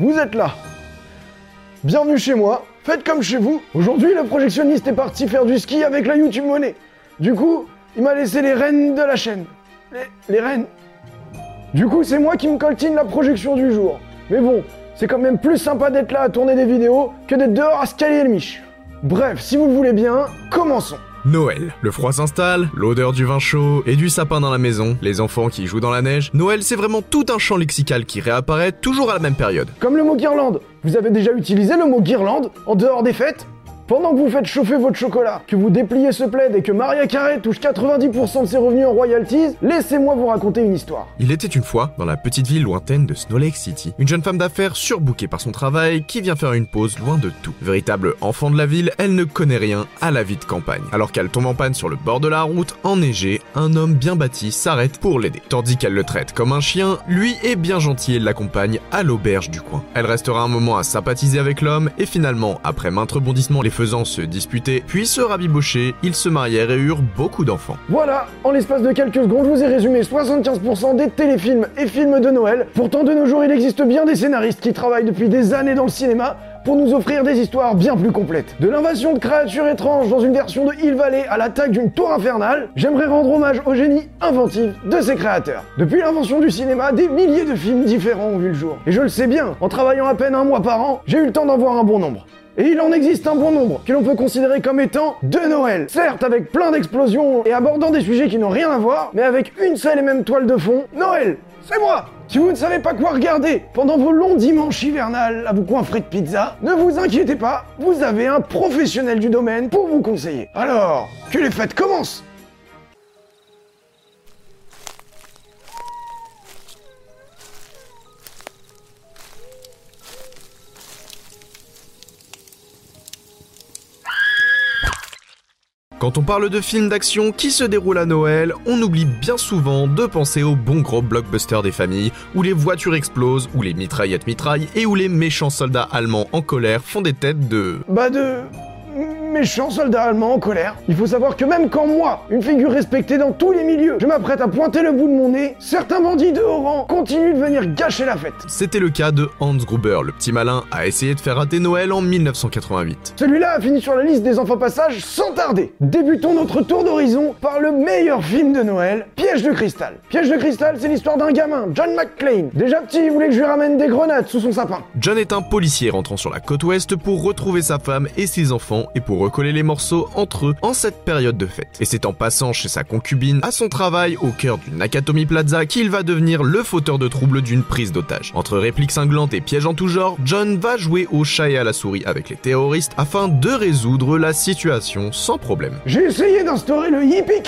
Vous êtes là Bienvenue chez moi, faites comme chez vous. Aujourd'hui, le projectionniste est parti faire du ski avec la YouTube Money. Du coup, il m'a laissé les rênes de la chaîne. Les, les rênes. Du coup, c'est moi qui me coltine la projection du jour. Mais bon, c'est quand même plus sympa d'être là à tourner des vidéos que d'être dehors à scaler le miche. Bref, si vous le voulez bien, commençons. Noël. Le froid s'installe, l'odeur du vin chaud et du sapin dans la maison, les enfants qui jouent dans la neige. Noël, c'est vraiment tout un champ lexical qui réapparaît toujours à la même période. Comme le mot guirlande. Vous avez déjà utilisé le mot guirlande en dehors des fêtes? Pendant que vous faites chauffer votre chocolat, que vous dépliez ce plaid et que Maria Carré touche 90% de ses revenus en royalties, laissez-moi vous raconter une histoire. Il était une fois, dans la petite ville lointaine de Snow Lake City, une jeune femme d'affaires surbookée par son travail qui vient faire une pause loin de tout. Véritable enfant de la ville, elle ne connaît rien à la vie de campagne. Alors qu'elle tombe en panne sur le bord de la route, enneigé, un homme bien bâti s'arrête pour l'aider. Tandis qu'elle le traite comme un chien, lui est bien gentil et l'accompagne à l'auberge du coin. Elle restera un moment à sympathiser avec l'homme et finalement, après maintes rebondissements les faisant se disputer, puis se rabibocher, ils se marièrent et eurent beaucoup d'enfants. Voilà, en l'espace de quelques secondes, je vous ai résumé 75% des téléfilms et films de Noël. Pourtant, de nos jours, il existe bien des scénaristes qui travaillent depuis des années dans le cinéma pour nous offrir des histoires bien plus complètes. De l'invasion de créatures étranges dans une version de Hill Valley à l'attaque d'une tour infernale, j'aimerais rendre hommage au génie inventif de ses créateurs. Depuis l'invention du cinéma, des milliers de films différents ont vu le jour. Et je le sais bien, en travaillant à peine un mois par an, j'ai eu le temps d'en voir un bon nombre. Et il en existe un bon nombre que l'on peut considérer comme étant de Noël. Certes, avec plein d'explosions et abordant des sujets qui n'ont rien à voir, mais avec une seule et même toile de fond, Noël, c'est moi Si vous ne savez pas quoi regarder pendant vos longs dimanches hivernales à vous coinfrer de pizza, ne vous inquiétez pas, vous avez un professionnel du domaine pour vous conseiller. Alors, que les fêtes commencent Quand on parle de films d'action qui se déroulent à Noël, on oublie bien souvent de penser aux bons gros blockbusters des familles, où les voitures explosent, où les mitraillettes mitraillent, et où les méchants soldats allemands en colère font des têtes de... Bah de... méchants soldats allemands en colère. Il faut savoir que même quand moi, une figure respectée dans tous les milieux, je m'apprête à pointer le bout de mon nez, certains bandits de haut rang continuent de venir gâcher la fête. C'était le cas de Hans Gruber, le petit malin, a essayé de faire rater Noël en 1988. Celui-là a fini sur la liste des enfants passages sans tarder. Débutons notre tour d'horizon par le meilleur film de Noël, Piège de cristal. Piège de cristal, c'est l'histoire d'un gamin, John McClane. Déjà petit, il voulait que je lui ramène des grenades sous son sapin. John est un policier rentrant sur la côte ouest pour retrouver sa femme et ses enfants et pour recoller les morceaux entre eux en cette période de fête. Et c'est en passant chez sa concubine à son travail au cœur du Nakatomi Plaza qu'il va devenir le fauteur de troubles d'une prise d'otage. Entre répliques cinglantes et pièges en tout genre, John va jouer au chat et à la souris avec les terroristes afin de résoudre la situation sans problème. J'ai essayé d'instaurer le yippee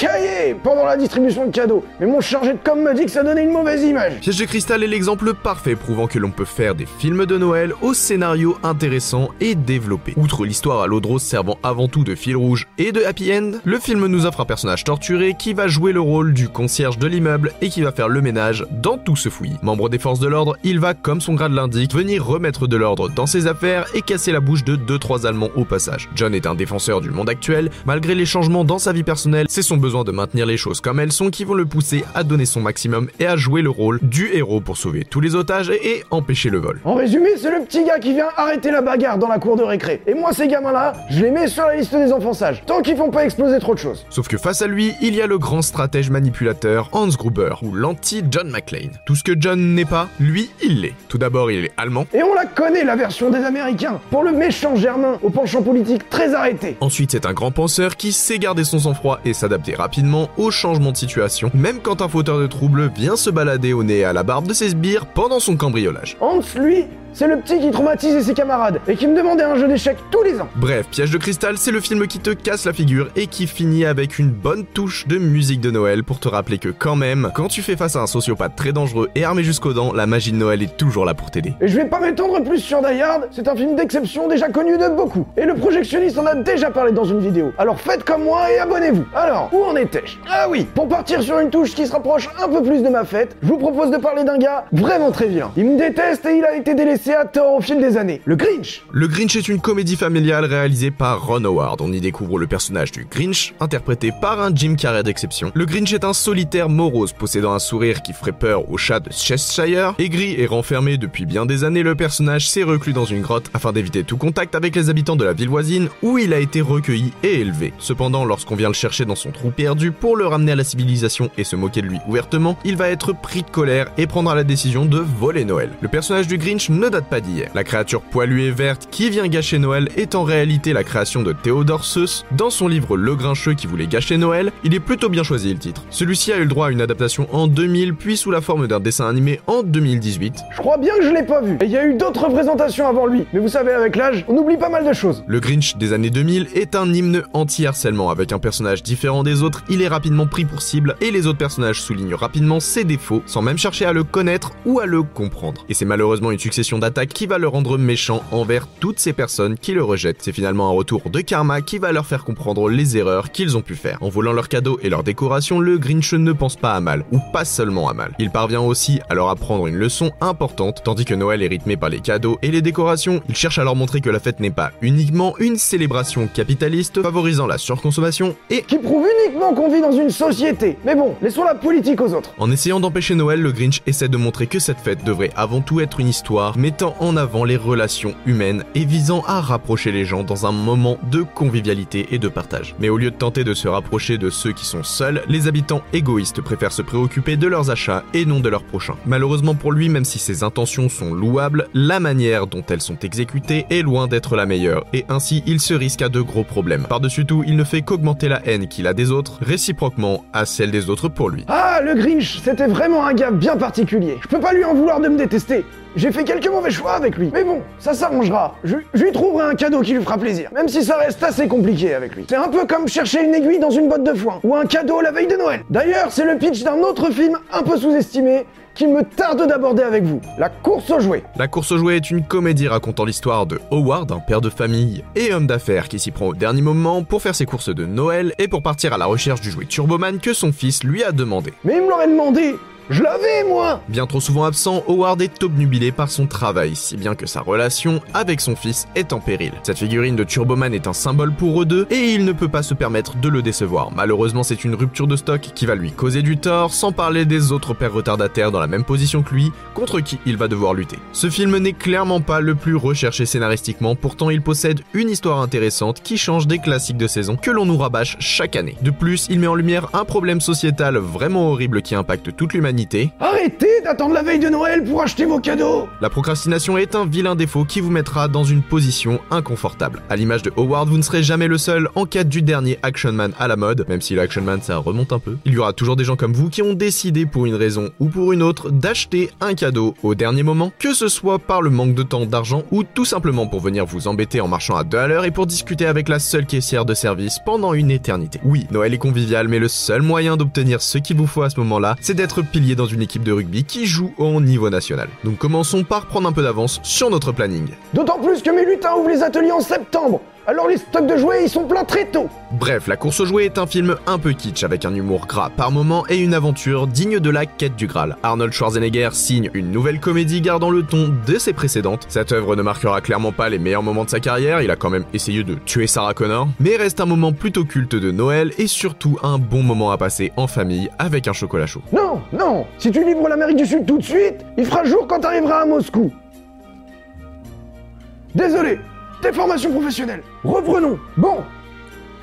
pendant la distribution de cadeaux, mais mon chargé de com m'a dit que ça donnait une mauvaise image. Piège de cristal est l'exemple parfait prouvant que l'on peut faire des films de Noël au scénario intéressant et développé. Outre l'histoire à l'eau de rose servant avant tout de fil rouge et de happy end, le film nous offre un personnage torturé qui va jouer le rôle du concierge de l'immeuble et qui va faire le ménage dans tout ce fouillis. Membre des forces de l'ordre, il va, comme son grade l'indique, venir remettre de l'ordre dans ses affaires et casser la bouche de 2-3 Allemands au passage. John est un défenseur du monde actuel, malgré les changements dans sa vie personnelle, c'est son besoin de maintenir les choses comme elles sont qui vont le pousser à donner son maximum et à jouer le rôle du héros pour sauver tous les otages et empêcher le vol. En résumé, c'est le petit gars qui vient arrêter la bagarre dans la cour de récré. Et moi, ces gamins-là, je les mets sur la liste des enfants sages, tant qu'ils font pas exploser trop de choses. Sauf que face à lui, il y a le grand stratège manipulateur Hans Gruber, ou l'anti-John McClane. Tout ce que John n'est pas, lui, il l'est. Tout d'abord, il est allemand. Et on la connaît, la version des Américains, pour le méchant Germain, au penchant politique très arrêté. Ensuite, c'est un grand penseur qui sait garder son sang-froid et s'adapter rapidement aux changements de situation, même quand un fauteur de troubles vient se balader au nez et à la barbe de ses sbires pendant son cambriolage. Hans, lui, c'est le petit qui traumatisait ses camarades et qui me demandait un jeu d'échecs tous les ans. Bref, Piège de cristal, c'est le film qui te casse la figure et qui finit avec une bonne touche de musique de Noël pour te rappeler que quand même, quand tu fais face à un sociopathe très dangereux et armé jusqu'aux dents, la magie de Noël est toujours là pour t'aider. Et je vais pas m'étendre plus sur Die Hard, c'est un film d'exception déjà connu de beaucoup. Et le projectionniste en a déjà parlé dans une vidéo. Alors faites comme moi et abonnez-vous. Alors, où en étais-je? Ah oui, pour partir sur une touche qui se rapproche un peu plus de ma fête, je vous propose de parler d'un gars vraiment très vilain. Il me déteste et il a été délaissé tort au fil des années. Le Grinch Le Grinch est une comédie familiale réalisée par Ron Howard. On y découvre le personnage du Grinch, interprété par un Jim Carrey d'exception. Le Grinch est un solitaire morose possédant un sourire qui ferait peur au chat de Cheshire. Aigri et renfermé depuis bien des années, le personnage s'est reclus dans une grotte afin d'éviter tout contact avec les habitants de la ville voisine où il a été recueilli et élevé. Cependant, lorsqu'on vient le chercher dans son trou perdu pour le ramener à la civilisation et se moquer de lui ouvertement, il va être pris de colère et prendra la décision de voler Noël. Le personnage du Grinch ne date pas d'hier. La créature poilue et verte qui vient gâcher Noël est en réalité la création de Théodore Seuss. Dans son livre Le Grincheux qui voulait gâcher Noël, il est plutôt bien choisi le titre. Celui-ci a eu le droit à une adaptation en 2000 puis sous la forme d'un dessin animé en 2018. Je crois bien que je l'ai pas vu. Et il y a eu d'autres représentations avant lui. Mais vous savez, avec l'âge, on oublie pas mal de choses. Le Grinch des années 2000 est un hymne anti-harcèlement. Avec un personnage différent des autres, il est rapidement pris pour cible et les autres personnages soulignent rapidement ses défauts sans même chercher à le connaître ou à le comprendre. Et c'est malheureusement une succession d'attaques qui va le rendre méchant envers toutes ces personnes qui le rejettent. C'est finalement un retour de karma qui va leur faire comprendre les erreurs qu'ils ont pu faire. En volant leurs cadeaux et leurs décorations, le Grinch ne pense pas à mal, ou pas seulement à mal. Il parvient aussi à leur apprendre une leçon importante, tandis que Noël est rythmé par les cadeaux et les décorations, il cherche à leur montrer que la fête n'est pas uniquement une célébration capitaliste favorisant la surconsommation et Qui prouve uniquement qu'on vit dans une société. Mais bon, laissons la politique aux autres. En essayant d'empêcher Noël, le Grinch essaie de montrer que cette fête devrait avant tout être une histoire mettant en avant les relations humaines et visant à rapprocher les gens dans un moment de convivialité et de partage. Mais au lieu de tenter de se rapprocher de ceux qui sont seuls, les habitants égoïstes préfèrent se préoccuper de leurs achats et non de leurs prochains. Malheureusement pour lui, même si ses intentions sont louables, la manière dont elles sont exécutées est loin d'être la meilleure et ainsi il se risque à de gros problèmes. Par-dessus tout, il ne fait qu'augmenter la haine qu'il a des autres, réciproquement à celle des autres pour lui. Ah, le Grinch, c'était vraiment un gars bien particulier. Je peux pas lui en vouloir de me détester. J'ai fait quelques mauvais choix avec lui. Mais bon, ça s'arrangera. Je, je lui trouverai un cadeau qui lui fera plaisir. Même si ça reste assez compliqué avec lui. C'est un peu comme chercher une aiguille dans une botte de foin. Ou un cadeau la veille de Noël. D'ailleurs, c'est le pitch d'un autre film un peu sous-estimé qu'il me tarde d'aborder avec vous. La course aux jouets. La course aux jouets est une comédie racontant l'histoire de Howard, un père de famille et homme d'affaires qui s'y prend au dernier moment pour faire ses courses de Noël et pour partir à la recherche du jouet Turboman que son fils lui a demandé. Mais il me l'aurait demandé. Je l'avais, moi Bien trop souvent absent, Howard est obnubilé par son travail, si bien que sa relation avec son fils est en péril. Cette figurine de Turboman est un symbole pour eux deux, et il ne peut pas se permettre de le décevoir. Malheureusement, c'est une rupture de stock qui va lui causer du tort, sans parler des autres pères retardataires dans la même position que lui, contre qui il va devoir lutter. Ce film n'est clairement pas le plus recherché scénaristiquement, pourtant il possède une histoire intéressante qui change des classiques de saison que l'on nous rabâche chaque année. De plus, il met en lumière un problème sociétal vraiment horrible qui impacte toute l'humanité Arrêtez d'attendre la veille de Noël pour acheter vos cadeaux La procrastination est un vilain défaut qui vous mettra dans une position inconfortable. À l'image de Howard, vous ne serez jamais le seul en cas du dernier Action Man à la mode, même si l'Action Man ça remonte un peu. Il y aura toujours des gens comme vous qui ont décidé pour une raison ou pour une autre d'acheter un cadeau au dernier moment, que ce soit par le manque de temps, d'argent ou tout simplement pour venir vous embêter en marchant à deux à l'heure et pour discuter avec la seule caissière de service pendant une éternité. Oui, Noël est convivial, mais le seul moyen d'obtenir ce qu'il vous faut à ce moment-là, c'est d'être pilier dans une équipe de rugby qui joue au niveau national. Donc commençons par prendre un peu d'avance sur notre planning. D'autant plus que mes lutins ouvrent les ateliers en septembre alors les stocks de jouets, ils sont pleins très tôt Bref, La course aux jouets est un film un peu kitsch avec un humour gras par moment et une aventure digne de la quête du Graal. Arnold Schwarzenegger signe une nouvelle comédie gardant le ton de ses précédentes. Cette œuvre ne marquera clairement pas les meilleurs moments de sa carrière, il a quand même essayé de tuer Sarah Connor, mais reste un moment plutôt culte de Noël et surtout un bon moment à passer en famille avec un chocolat chaud. Non, non Si tu livres l'Amérique du Sud tout de suite, il fera jour quand t'arriveras à Moscou Désolé Déformation professionnelle. Reprenons. Bon,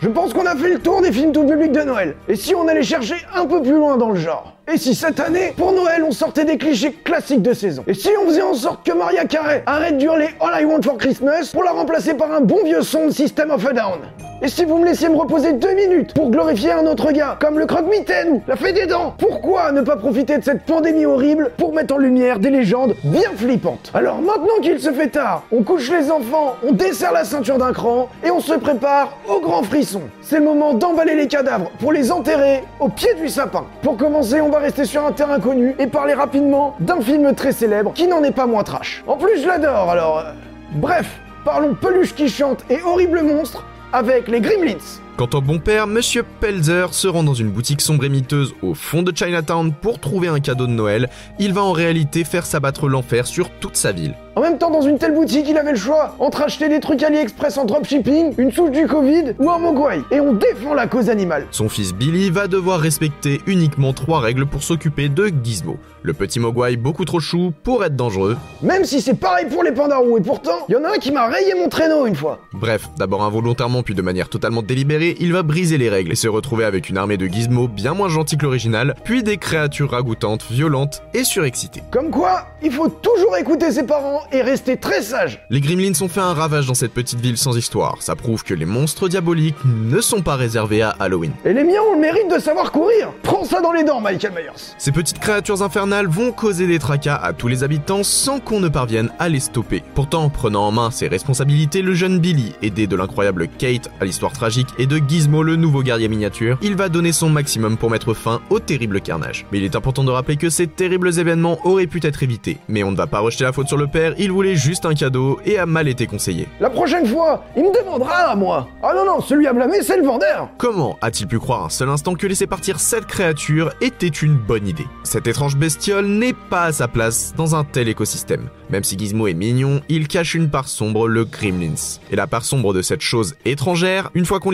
je pense qu'on a fait le tour des films tout public de Noël. Et si on allait chercher un peu plus loin dans le genre Et si cette année, pour Noël, on sortait des clichés classiques de saison Et si on faisait en sorte que Maria Carey arrête d'hurler All I Want for Christmas pour la remplacer par un bon vieux son de System of a Down Et si vous me laissiez me reposer deux minutes pour glorifier un autre gars, comme le croque-mitaine ou la fée des dents, pourquoi ne pas profiter de cette pandémie horrible pour mettre en lumière des légendes bien flippantes? Alors maintenant qu'il se fait tard, on couche les enfants, on desserre la ceinture d'un cran et on se prépare au grand frisson. C'est le moment d'emballer les cadavres pour les enterrer au pied du sapin. Pour commencer, on va rester sur un terrain connu et parler rapidement d'un film très célèbre qui n'en est pas moins trash. En plus, je l'adore, alors... euh, Bref, parlons peluche qui chante et horrible monstre avec les Gremlins. Quant au bon père, Monsieur Pelzer se rend dans une boutique sombre et miteuse au fond de Chinatown pour trouver un cadeau de Noël. Il va en réalité faire s'abattre l'enfer sur toute sa ville. En même temps, dans une telle boutique, il avait le choix entre acheter des trucs AliExpress en dropshipping, une souche du Covid ou un mogwai. Et on défend la cause animale. Son fils Billy va devoir respecter uniquement trois règles pour s'occuper de Gizmo. Le petit mogwai beaucoup trop chou pour être dangereux. Même si c'est pareil pour les pandarous, et pourtant, il y en a un qui m'a rayé mon traîneau une fois. Bref, d'abord involontairement puis de manière totalement délibérée, il va briser les règles et se retrouver avec une armée de Gizmo bien moins gentils que l'original, puis des créatures ragoûtantes, violentes et surexcitées. Comme quoi, il faut toujours écouter ses parents et rester très sage. Les Gremlins ont fait un ravage dans cette petite ville sans histoire. Ça prouve que les monstres diaboliques ne sont pas réservés à Halloween. Et les miens ont le mérite de savoir courir. Prends ça dans les dents, Michael Myers. Ces petites créatures infernales vont causer des tracas à tous les habitants sans qu'on ne parvienne à les stopper. Pourtant, prenant en main ses responsabilités, le jeune Billy, aidé de l'incroyable Kate à l'histoire tragique et de Gizmo le nouveau guerrier miniature, il va donner son maximum pour mettre fin au terrible carnage. Mais il est important de rappeler que ces terribles événements auraient pu être évités. Mais on ne va pas rejeter la faute sur le père, il voulait juste un cadeau et a mal été conseillé. La prochaine fois, il me demandera à moi. Ah non, non, celui à blâmer, c'est le vendeur. Comment a-t-il pu croire un seul instant que laisser partir cette créature était une bonne idée? Cette étrange bestiole n'est pas à sa place dans un tel écosystème. Même si Gizmo est mignon, il cache une part sombre, le Gremlins. Et la part sombre de cette chose étrangère, une fois qu'on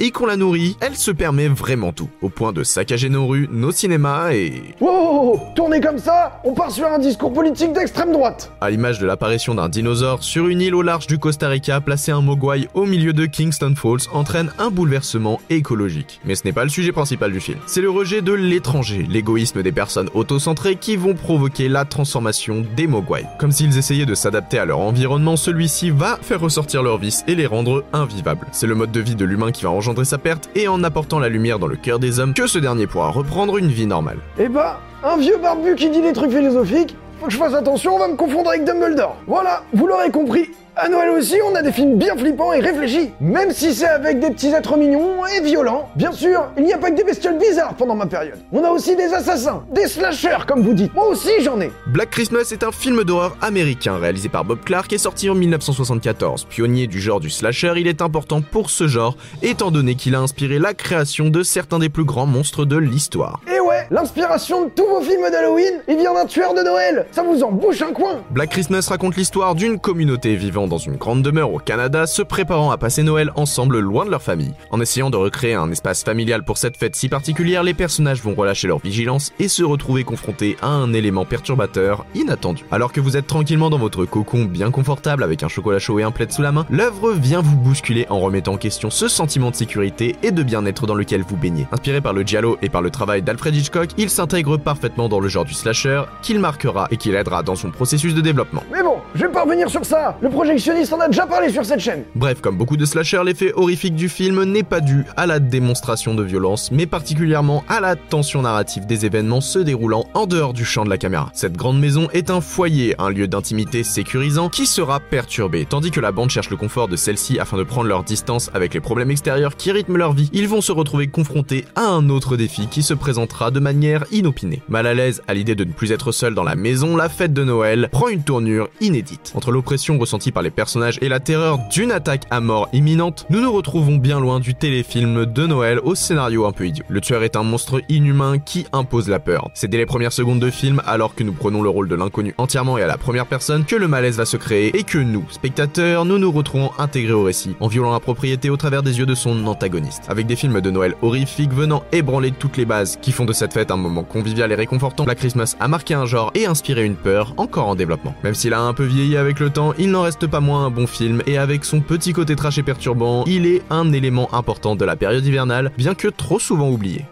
et qu'on la nourrit, elle se permet vraiment tout, au point de saccager nos rues, nos cinémas et... Wow, tournez comme ça, on part sur un discours politique d'extrême droite. À l'image de l'apparition d'un dinosaure sur une île au large du Costa Rica, placer un mogwai au milieu de Kingston Falls entraîne un bouleversement écologique. Mais ce n'est pas le sujet principal du film. C'est le rejet de l'étranger, l'égoïsme des personnes autocentrées qui vont provoquer la transformation des mogwai. Comme s'ils essayaient de s'adapter à leur environnement, celui-ci va faire ressortir leurs vices et les rendre invivables. C'est le mode de vie de l'humain qui va engendrer sa perte et en apportant la lumière dans le cœur des hommes que ce dernier pourra reprendre une vie normale. Eh bah, un vieux barbu qui dit des trucs philosophiques, faut que je fasse attention, on va me confondre avec Dumbledore. Voilà, vous l'aurez compris. À Noël aussi, on a des films bien flippants et réfléchis. Même si c'est avec des petits êtres mignons et violents. Bien sûr, il n'y a pas que des bestioles bizarres pendant ma période. On a aussi des assassins, des slashers comme vous dites. Moi aussi j'en ai. Black Christmas est un film d'horreur américain réalisé par Bob Clark et sorti en 1974. Pionnier du genre du slasher, il est important pour ce genre, étant donné qu'il a inspiré la création de certains des plus grands monstres de l'histoire. Et l'inspiration de tous vos films d'Halloween, il vient d'un tueur de Noël. Ça vous en bouche un coin. Black Christmas raconte l'histoire d'une communauté vivant dans une grande demeure au Canada, se préparant à passer Noël ensemble loin de leur famille. En essayant de recréer un espace familial pour cette fête si particulière, les personnages vont relâcher leur vigilance et se retrouver confrontés à un élément perturbateur inattendu. Alors que vous êtes tranquillement dans votre cocon bien confortable avec un chocolat chaud et un plaid sous la main, l'œuvre vient vous bousculer en remettant en question ce sentiment de sécurité et de bien-être dans lequel vous baignez. Inspiré par le giallo et par le travail d'Alfred Hitchcock, il s'intègre parfaitement dans le genre du slasher, qu'il marquera et qui l'aidera dans son processus de développement. Mais bon, je vais pas revenir sur ça. Le projectionniste en a déjà parlé sur cette chaîne. Bref, comme beaucoup de slashers, l'effet horrifique du film n'est pas dû à la démonstration de violence, mais particulièrement à la tension narrative des événements se déroulant en dehors du champ de la caméra. Cette grande maison est un foyer, un lieu d'intimité sécurisant qui sera perturbé, tandis que la bande cherche le confort de celle-ci afin de prendre leur distance avec les problèmes extérieurs qui rythment leur vie. Ils vont se retrouver confrontés à un autre défi qui se présentera de manière inopinée. Mal à l'aise à l'idée de ne plus être seul dans la maison, la fête de Noël prend une tournure inédite. Entre l'oppression ressentie par les personnages et la terreur d'une attaque à mort imminente, nous nous retrouvons bien loin du téléfilm de Noël au scénario un peu idiot. Le tueur est un monstre inhumain qui impose la peur. C'est dès les premières secondes de film, alors que nous prenons le rôle de l'inconnu entièrement et à la première personne, que le malaise va se créer et que nous, spectateurs, nous nous retrouvons intégrés au récit, en violant la propriété au travers des yeux de son antagoniste. Avec des films de Noël horrifiques venant ébranler toutes les bases qui font de cette un moment convivial et réconfortant, Black Christmas a marqué un genre et inspiré une peur encore en développement. Même s'il a un peu vieilli avec le temps, il n'en reste pas moins un bon film et avec son petit côté trash et perturbant, il est un élément important de la période hivernale, bien que trop souvent oublié.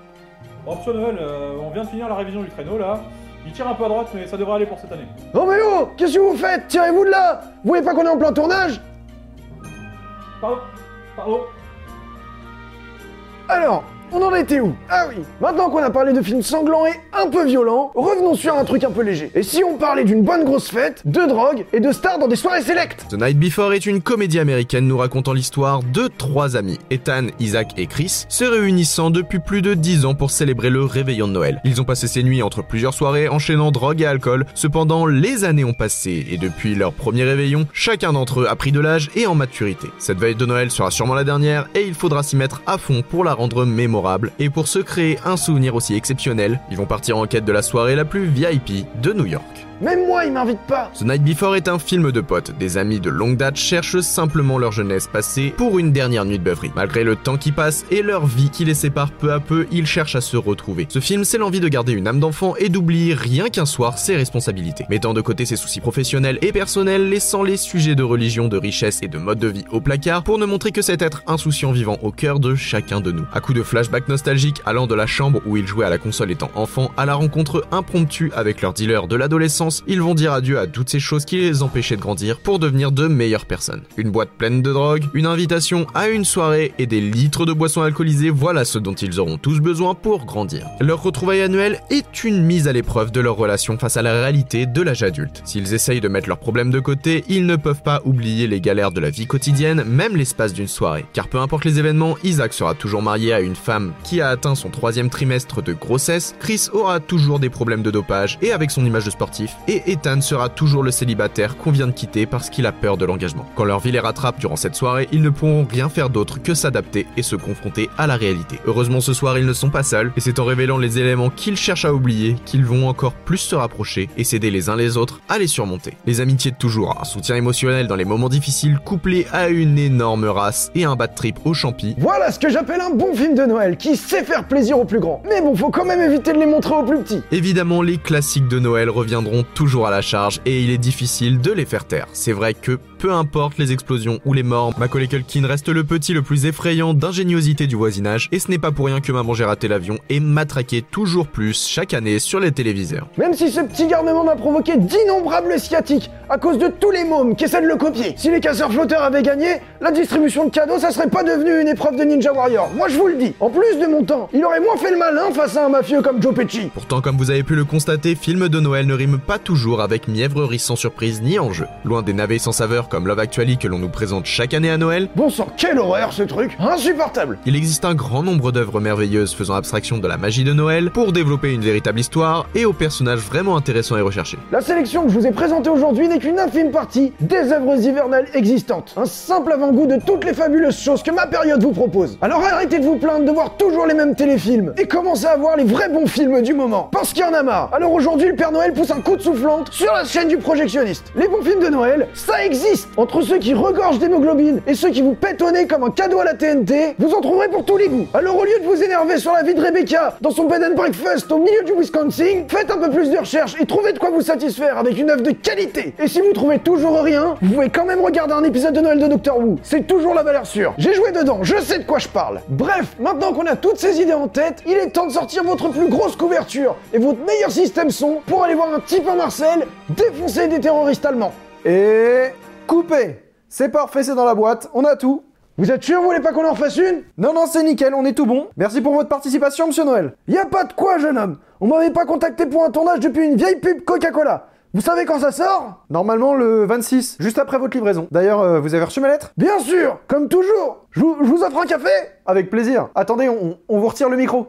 Noël, euh, on vient de finir la révision du traîneau là. Il tire un peu à droite, mais ça devrait aller pour cette année. Oh mais oh Qu'est-ce que vous faites? Tirez-vous de là? Vous voyez pas qu'on est en plein tournage? Pardon? Pardon? Alors, on en était où? Ah oui Maintenant qu'on a parlé de films sanglants et un peu violents, revenons sur un truc un peu léger. Et si on parlait d'une bonne grosse fête, de drogue et de stars dans des soirées sélectes? The Night Before est une comédie américaine nous racontant l'histoire de trois amis, Ethan, Isaac et Chris, se réunissant depuis plus de 10 ans pour célébrer le réveillon de Noël. Ils ont passé ces nuits entre plusieurs soirées enchaînant drogue et alcool, cependant les années ont passé et depuis leur premier réveillon, chacun d'entre eux a pris de l'âge et en maturité. Cette veille de Noël sera sûrement la dernière et il faudra s'y mettre à fond pour la rendre mémorable et pour se créer un souvenir aussi exceptionnel, ils vont partir en quête de la soirée la plus VIP de New York. Même moi, il m'invite pas The Night Before est un film de potes. Des amis de longue date cherchent simplement leur jeunesse passée pour une dernière nuit de beuverie. Malgré le temps qui passe et leur vie qui les sépare peu à peu, ils cherchent à se retrouver. Ce film, c'est l'envie de garder une âme d'enfant et d'oublier rien qu'un soir ses responsabilités. Mettant de côté ses soucis professionnels et personnels, laissant les sujets de religion, de richesse et de mode de vie au placard pour ne montrer que cet être insouciant vivant au cœur de chacun de nous. À coup de flashback nostalgique allant de la chambre où ils jouaient à la console étant enfants à la rencontre impromptue avec leur dealer de ils vont dire adieu à toutes ces choses qui les empêchaient de grandir pour devenir de meilleures personnes. Une boîte pleine de drogue, une invitation à une soirée et des litres de boissons alcoolisées, voilà ce dont ils auront tous besoin pour grandir. Leur retrouvaille annuelle est une mise à l'épreuve de leur relation face à la réalité de l'âge adulte. S'ils essayent de mettre leurs problèmes de côté, ils ne peuvent pas oublier les galères de la vie quotidienne, même l'espace d'une soirée. Car peu importe les événements, Isaac sera toujours marié à une femme qui a atteint son troisième trimestre de grossesse, Chris aura toujours des problèmes de dopage et avec son image de sportif, et Ethan sera toujours le célibataire qu'on vient de quitter parce qu'il a peur de l'engagement. Quand leur vie les rattrape durant cette soirée, ils ne pourront rien faire d'autre que s'adapter et se confronter à la réalité. Heureusement ce soir ils ne sont pas seuls, et c'est en révélant les éléments qu'ils cherchent à oublier qu'ils vont encore plus se rapprocher et s'aider les uns les autres à les surmonter. Les amitiés de toujours, un soutien émotionnel dans les moments difficiles couplé à une énorme race et un bad trip au champi. Voilà ce que j'appelle un bon film de Noël qui sait faire plaisir aux plus grands. Mais bon, faut quand même éviter de les montrer aux plus petits. Évidemment, les classiques de Noël reviendront toujours à la charge et il est difficile de les faire taire. C'est vrai que peu importe les explosions ou les morts, Macaulay Culkin reste le petit le plus effrayant d'ingéniosité du voisinage et ce n'est pas pour rien que Maman j'ai raté l'avion est matraqué toujours plus chaque année sur les téléviseurs. Même si ce petit garnement a provoqué d'innombrables sciatiques à cause de tous les mômes qui essaient de le copier. Si les casseurs flotteurs avaient gagné, la distribution de cadeaux ça serait pas devenu une épreuve de Ninja Warrior. Moi je vous le dis. En plus de mon temps, il aurait moins fait le malin face à un mafieux comme Joe Pesci. Pourtant, comme vous avez pu le constater, film de Noël ne rime pas toujours avec mièvrerie sans surprise ni enjeu. Loin des navets sans saveur comme Love Actually que l'on nous présente chaque année à Noël, Bon sang, quelle horreur ce truc Insupportable il existe un grand nombre d'œuvres merveilleuses faisant abstraction de la magie de Noël pour développer une véritable histoire et aux personnages vraiment intéressants et recherchés. La sélection que je vous ai présentée aujourd'hui n'est qu'une infime partie des œuvres hivernales existantes. Un simple avant-goût de toutes les fabuleuses choses que ma période vous propose. Alors arrêtez de vous plaindre de voir toujours les mêmes téléfilms et commencez à voir les vrais bons films du moment. Parce qu'il y en a marre. Alors aujourd'hui, le Père Noël pousse un coup de soufflante sur la chaîne du projectionniste. Les bons films de Noël, ça Entre ceux qui regorgent d'hémoglobine et ceux qui vous pètent comme un cadeau à la TNT, vous en trouverez pour tous les goûts. Alors au lieu de vous énerver sur la vie de Rebecca dans son bed and breakfast au milieu du Wisconsin, faites un peu plus de recherche et trouvez de quoi vous satisfaire avec une œuvre de qualité. Et si vous trouvez toujours rien, vous pouvez quand même regarder un épisode de Noël de Doctor Who. C'est toujours la valeur sûre. J'ai joué dedans, je sais de quoi je parle. Bref, maintenant qu'on a toutes ces idées en tête, il est temps de sortir votre plus grosse couverture et votre meilleur système son pour aller voir un type en Marcel défoncer des terroristes allemands. Et coupé C'est parfait, c'est dans la boîte, on a tout. Vous êtes sûr, vous voulez pas qu'on en fasse une? Non, non, c'est nickel, on est tout bon. Merci pour votre participation, monsieur Noël. Y a pas de quoi, jeune homme. On m'avait pas contacté pour un tournage depuis une vieille pub Coca-Cola. Vous savez quand ça sort? Normalement le 26, juste après votre livraison. D'ailleurs, euh, vous avez reçu ma lettre? Bien sûr, comme toujours. Je vous, je vous offre un café? Avec plaisir. Attendez, on, on vous retire le micro.